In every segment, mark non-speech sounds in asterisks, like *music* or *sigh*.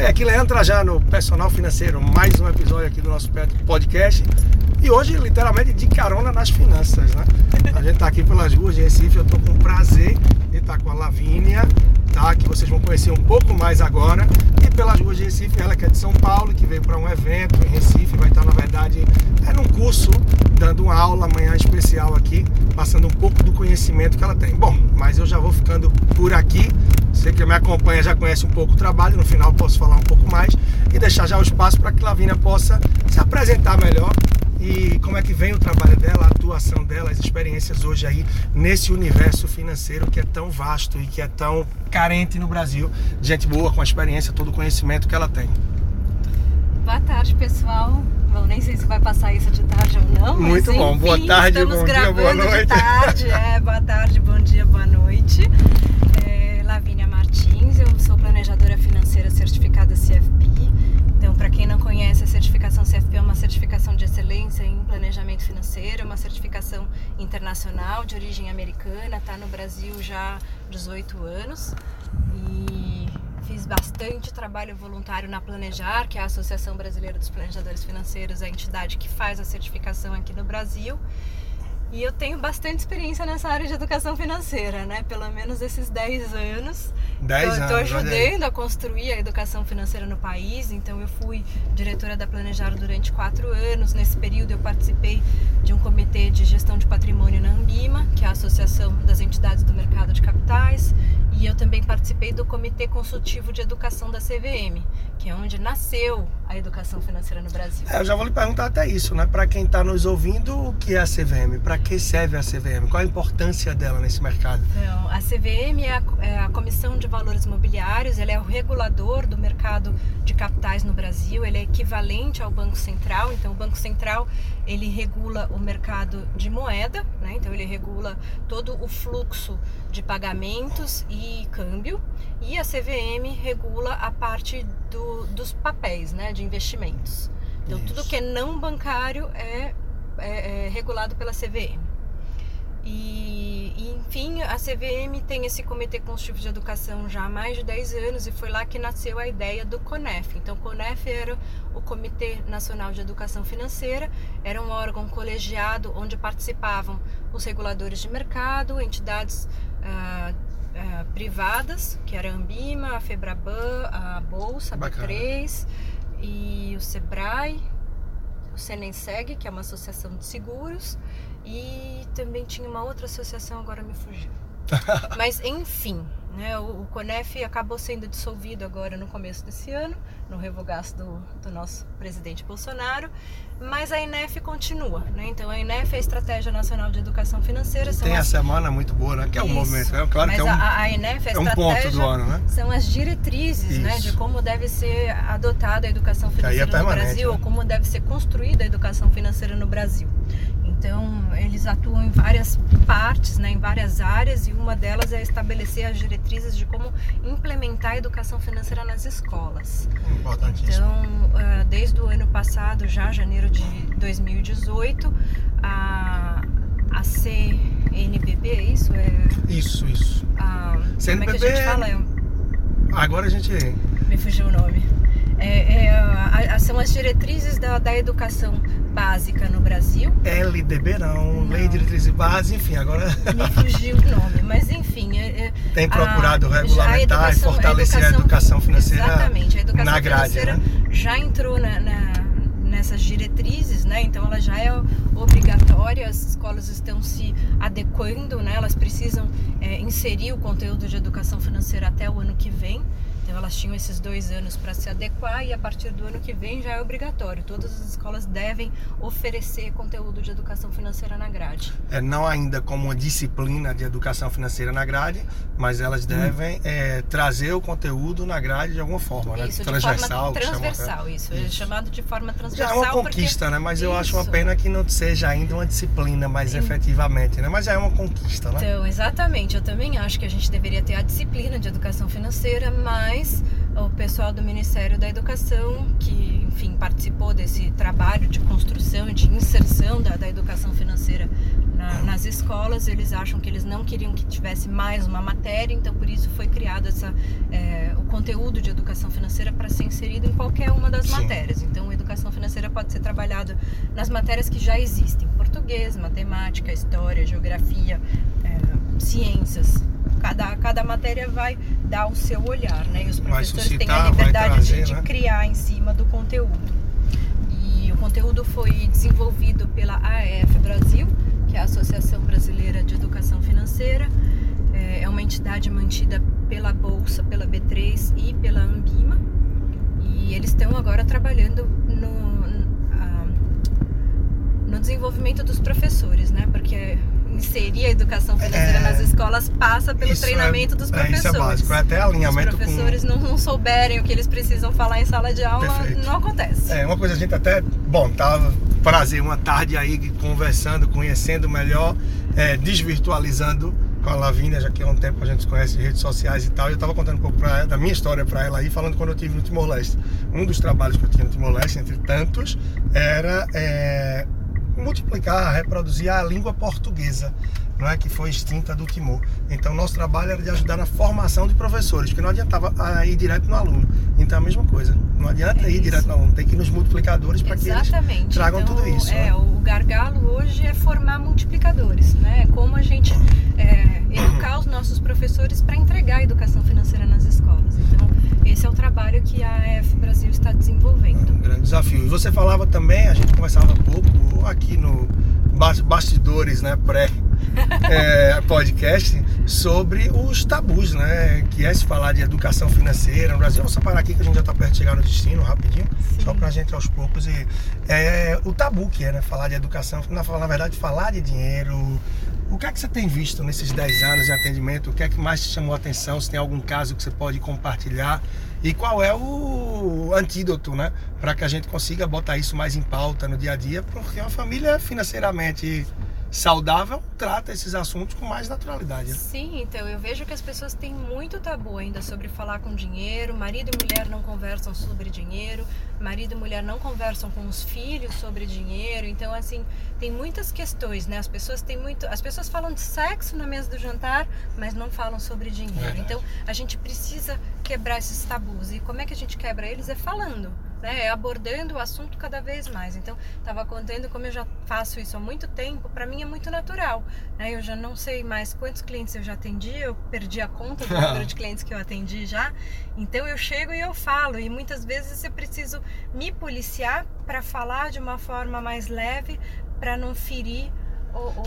Bem, aqui Leandro Trajano, personal financeiro, mais um episódio aqui do nosso podcast. E hoje, literalmente, de carona nas finanças, né? A gente tá aqui pelas ruas de Recife, eu tô com o prazer de estar com a Lavínia, tá? Que vocês vão conhecer um pouco mais agora. E pelas ruas de Recife, ela que é de São Paulo, que veio para um evento em Recife, vai estar, na verdade, é aula amanhã especial aqui, passando um pouco do conhecimento que ela tem. Bom, mas eu já vou ficando por aqui. Você que me acompanha já conhece um pouco o trabalho, no final posso falar um pouco mais e deixar já o espaço para que Lavínia possa se apresentar melhor e como é que vem o trabalho dela, a atuação dela, as experiências hoje aí nesse universo financeiro que é tão vasto e que é tão carente no Brasil. Gente boa, com a experiência, todo o conhecimento que ela tem. Boa tarde, pessoal. Bom, nem sei se vai passar isso de tarde ou não. Muito mas, bom. Enfim, boa tarde, estamos bom gravando dia, boa noite. de tarde. É, boa tarde, bom dia, boa noite. É, Lavínia Martins, eu sou planejadora financeira certificada CFP. Então, para quem não conhece, a certificação CFP é uma certificação de excelência em planejamento financeiro, é uma certificação internacional de origem americana, está no Brasil já há 18 anos. E fiz bastante trabalho voluntário na Planejar, que é a Associação Brasileira dos Planejadores Financeiros, a entidade que faz a certificação aqui no Brasil. E eu tenho bastante experiência nessa área de educação financeira, né? Pelo menos esses 10 anos. 10 Estou anos, aí. ajudando a construir a educação financeira no país. Então, eu fui diretora da Planejar durante quatro anos. Nesse período, eu participei de um comitê de gestão de patrimônio na Ambima, que é a Associação das Entidades do Mercado de Capitais. E eu também participei do Comitê Consultivo de Educação da CVM, que é onde nasceu a educação financeira no Brasil. É, eu já vou lhe perguntar até isso, né? Para quem está nos ouvindo, o que é a CVM? Para que serve a CVM? Qual a importância dela nesse mercado? Então, a CVM é a, é a Comissão de Valores Mobiliários, ela é o regulador do mercado de capitais no Brasil, ele é equivalente ao Banco Central, então o Banco Central ele regula o mercado de moeda, né? então ele regula todo o fluxo de pagamentos e câmbio, e a CVM regula a parte do, dos papéis, né? de investimentos. Então tudo Isso. que é não bancário é, é- é regulado pela CVM. E, e, enfim, a CVM tem esse Comitê Consultivo de Educação já há mais de 10 anos e foi lá que nasceu a ideia do CONEF. Então, o CONEF era o Comitê Nacional de Educação Financeira, era um órgão colegiado onde participavam os reguladores de mercado, entidades ah, ah, privadas, que era a Ambima, a Febraban, a Bolsa, a Bacana. B3 e o SEBRAE, o Senenseg, que é uma associação de seguros, e também tinha uma outra associação, agora me fugiu. *laughs* Mas enfim, né, o, o CONEF acabou sendo dissolvido agora no começo desse ano, no revogaço do, do nosso presidente Bolsonaro, mas a INEF continua. Né? Então a INEF é a Estratégia Nacional de Educação Financeira. Tem a as- semana muito boa, né? Que é um Isso. movimento. É claro mas que é um, a, a INEF, a é um ponto do ano, né? são as diretrizes né, Isso. de como deve ser adotada a educação é financeira no permanente, Brasil, né? ou como deve ser construída a educação financeira no Brasil. Então, eles atuam em várias partes, né, em várias áreas, e uma delas é estabelecer as diretrizes de como implementar a educação financeira nas escolas. Importantíssimo. Então, ah, desde o ano passado, já janeiro de 2018, a, a CNBB, é isso? É, Isso, isso. a, como é que a CNBB gente fala? É, Agora a gente. me fugiu o nome. É, é, a- são as diretrizes da, da educação básica no Brasil. LDB não, Não. Lei de Diretrizes e Bases, enfim, agora *laughs* Me fugiu o nome, mas enfim. é- é- tem a- procurado a regulamentar e educação- fortalecer a educação financeira Exatamente, a educação na grade, financeira né? já entrou na, na- nessas diretrizes, né? Então ela já é obrigatória, as escolas estão se adequando, né? Elas precisam é, inserir o conteúdo de educação financeira até o ano que vem. Então elas tinham esses dois anos para se adequar e a partir do ano que vem já é obrigatório. Todas as escolas devem oferecer conteúdo de educação financeira na grade. É, não ainda como uma disciplina de educação financeira na grade, mas elas devem é, trazer o conteúdo na grade de alguma forma, né? Isso, de Transversal. forma transversal, isso. É Isso. chamado de forma Já transversal. é uma porque- conquista, né? Mas eu acho uma pena que não seja ainda uma disciplina mais Sim. efetivamente, né? Mas já é uma conquista, né? Então, exatamente. Eu também acho que a gente deveria ter a disciplina de educação financeira, mas o pessoal do Ministério da Educação, que, enfim, participou desse trabalho de construção e de inserção da, da educação financeira na, nas escolas, eles acham que eles não queriam que tivesse mais uma matéria, então por isso foi criado essa, é, o conteúdo de educação financeira para ser inserido em qualquer uma das Sim. matérias. Então, educação financeira pode ser trabalhada nas matérias que já existem: português, matemática, história, geografia, é, ciências. Cada, cada matéria vai dar o seu olhar, né? E os professores têm a liberdade trazer, de, de né? criar em cima do conteúdo. E o conteúdo foi desenvolvido pela AEF Brasil, que é a Associação Brasileira de Educação Financeira. É é uma entidade mantida pela Bolsa, pela B3 e pela Ambima. E eles estão agora trabalhando no, no desenvolvimento dos professores, né? Porque inserir a educação financeira É. nas escolas passa pelo Isso é- treinamento dos é, professores. isso é básico. É até Se os alinhamento com. professores não, não souberem o que eles precisam falar em sala de aula, Perfeito. não acontece. É, uma coisa a gente até, bom, tava prazer uma tarde aí conversando, conhecendo melhor, é, desvirtualizando com a Lavínia, já que há um tempo a gente se conhece de redes sociais e tal, e eu tava contando um pouco ela, da minha história para ela aí, falando quando eu tive no Timor-Leste. Um dos trabalhos que eu tinha no Timor-Leste, entre tantos, era é, multiplicar, reproduzir a língua portuguesa, não é que foi extinta do Timor. Então nosso trabalho era de ajudar na formação de professores, porque não adiantava ah, ir direto no aluno. Então a mesma coisa, não adianta É ir isso. direto no aluno, tem que ir nos multiplicadores para que eles tragam então, tudo isso, É, né? o gargalo hoje é formar multiplicadores, né? Como a gente é, educar os nossos professores para entregar a educação financeira nas escolas. Então, esse é o trabalho que a AF Brasil está desenvolvendo. um grande desafio. E você falava também, a gente conversava há pouco aqui no bas- bastidores, né, pré é, *laughs* podcast, sobre os tabus, né, que é se falar de educação financeira no Brasil. Vamos parar aqui que a gente já está perto de chegar no destino, rapidinho, Sim. só pra gente aos poucos e é, o tabu que é, né, falar de educação, na, na verdade falar de dinheiro. O que é que você tem visto nesses 10 anos de atendimento? O que é que mais te chamou a atenção? Se tem algum caso que você pode compartilhar? E qual é o antídoto, né? Para que a gente consiga botar isso mais em pauta no dia a dia, porque uma família financeiramente saudável trata esses assuntos com mais naturalidade. né? Sim, então eu vejo que as pessoas têm muito tabu ainda sobre falar com dinheiro. Marido e mulher não conversam sobre dinheiro. Marido e mulher não conversam com os filhos sobre dinheiro. Então, assim, tem muitas questões, né? As pessoas têm muito. As pessoas falam de sexo na mesa do jantar, mas não falam sobre dinheiro. Verdade. Então, a gente precisa quebrar esses tabus. E como é que a gente quebra eles? É falando. Né, é abordando o assunto cada vez mais. Então, estava contando como eu já faço isso há muito tempo, para mim é muito natural. Né? Eu já não sei mais quantos clientes eu já atendi, eu perdi a conta do número de *laughs* clientes que eu atendi já. Então, eu chego e eu falo, e muitas vezes eu preciso me policiar para falar de uma forma mais leve, para não ferir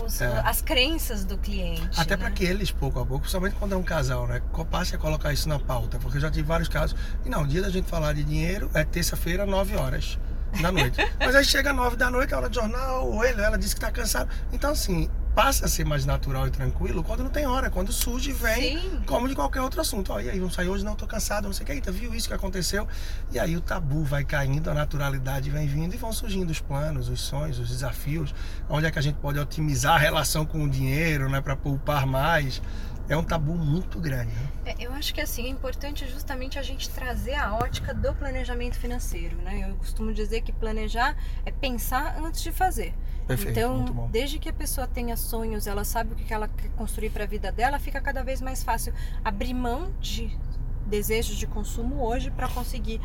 os- É. as crenças do cliente. Até né? para que eles, pouco a pouco, principalmente quando é um casal, né? Passe a colocar isso na pauta. Porque eu já tive vários casos. E não, o dia da gente falar de dinheiro é terça-feira, 9 horas da noite. Mas aí chega 9 da noite, é hora de jornal, ou ele, ela disse que tá cansado. Então, assim, passa a ser mais natural e tranquilo quando não tem hora, quando surge vem, Sim. como de qualquer outro assunto. Ó, e aí, vamos sair hoje? Não, tô cansado, não sei o que. Eita, viu isso que aconteceu? E aí o tabu vai caindo, a naturalidade vem vindo e vão surgindo os planos, os sonhos, os desafios. Onde é que a gente pode otimizar a relação com o dinheiro, né? Para poupar mais. É um tabu muito grande. Né? É, eu acho que assim é importante justamente a gente trazer a ótica do planejamento financeiro, né? Eu costumo dizer que planejar é pensar antes de fazer. Perfeito, então, desde que a pessoa tenha sonhos, ela sabe o que ela quer construir para a vida dela, fica cada vez mais fácil abrir mão de desejos de consumo hoje para conseguir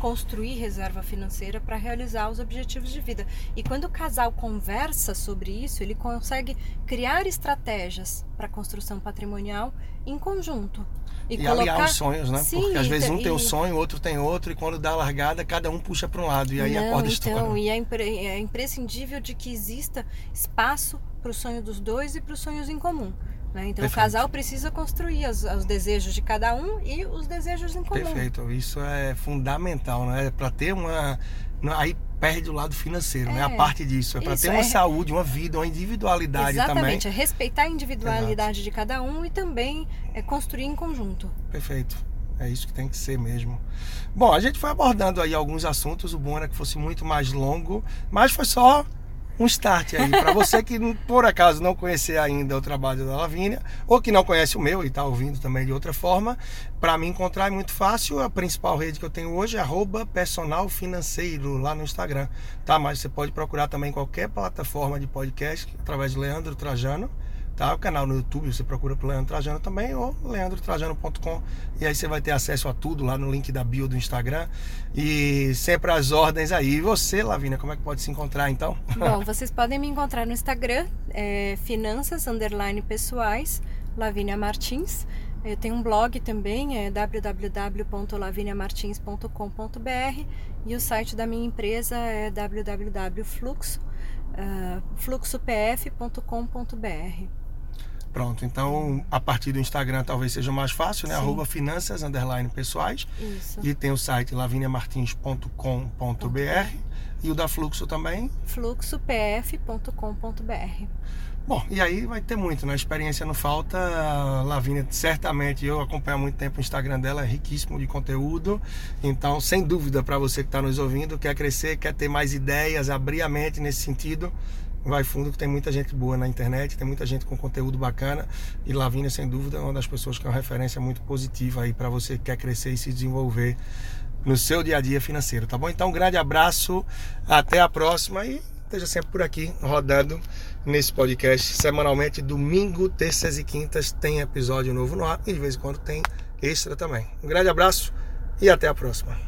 construir reserva financeira para realizar os objetivos de vida. E quando o casal conversa sobre isso, ele consegue criar estratégias para construção patrimonial em conjunto. E, E, aliar colocar os sonhos, né? Sim, Porque às vezes um e- tem um sonho, o outro tem outro, e quando dá a largada, cada um puxa para um lado, e aí a Não, corda então, estoura. e é, impre- é imprescindível de que exista espaço para o sonho dos dois e para os sonhos em comum. Né? Então, Perfeito. o casal precisa construir as- os desejos de cada um e os desejos em comum. Perfeito, isso é fundamental, né? Para ter uma. Aí perde o lado financeiro, né? A É, parte disso. É para ter uma é- saúde, uma vida, uma individualidade também. Exatamente, é respeitar a individualidade de cada um e também é construir em conjunto. Perfeito. É isso que tem que ser mesmo. Bom, a gente foi abordando aí alguns assuntos. O bom era que fosse muito mais longo, mas foi só um start aí. Para você que por acaso não conhecer ainda o trabalho da Lavínia, ou que não conhece o meu e está ouvindo também de outra forma, para me encontrar é muito fácil. A principal rede que eu tenho hoje é arroba personal financeiro lá no Instagram. Tá? Mas você pode procurar também qualquer plataforma de podcast através de Leandro Trajano tá? O canal no YouTube, você procura por Leandro Trajano também ou leandrotrajano.com e aí você vai ter acesso a tudo lá no link da bio do Instagram e sempre as ordens aí. E você, Lavínia, como é que pode se encontrar então? Bom, *laughs* vocês podem me encontrar no Instagram, é, finanças underline pessoais, Lavínia Martins. Eu tenho um blog também, é www.laviniamartins.com.br e o site da minha empresa é www.fluxo, uh, fluxopf.com.br. Pronto, então a partir do Instagram talvez seja mais fácil, né? Sim. Arroba finanças, underline pessoais. Isso. E tem o site laviniamartins.com.br e o da Fluxo também? fluxopf.com.br. Bom, e aí vai ter muito, né? Experiência não falta. A Lavínia, certamente, eu acompanho há muito tempo o Instagram dela, é riquíssimo de conteúdo. Então, sem dúvida, para você que está nos ouvindo, quer crescer, quer ter mais ideias, abrir a mente nesse sentido, vai fundo que tem muita gente boa na internet, tem muita gente com conteúdo bacana e Lavínia sem dúvida é uma das pessoas que é uma referência muito positiva aí para você que quer crescer e se desenvolver no seu dia a dia financeiro, tá bom? Então um grande abraço, até a próxima e esteja sempre por aqui rodando nesse podcast semanalmente, domingo, terças e quintas tem episódio novo no ar e de vez em quando tem extra também. Um grande abraço e até a próxima.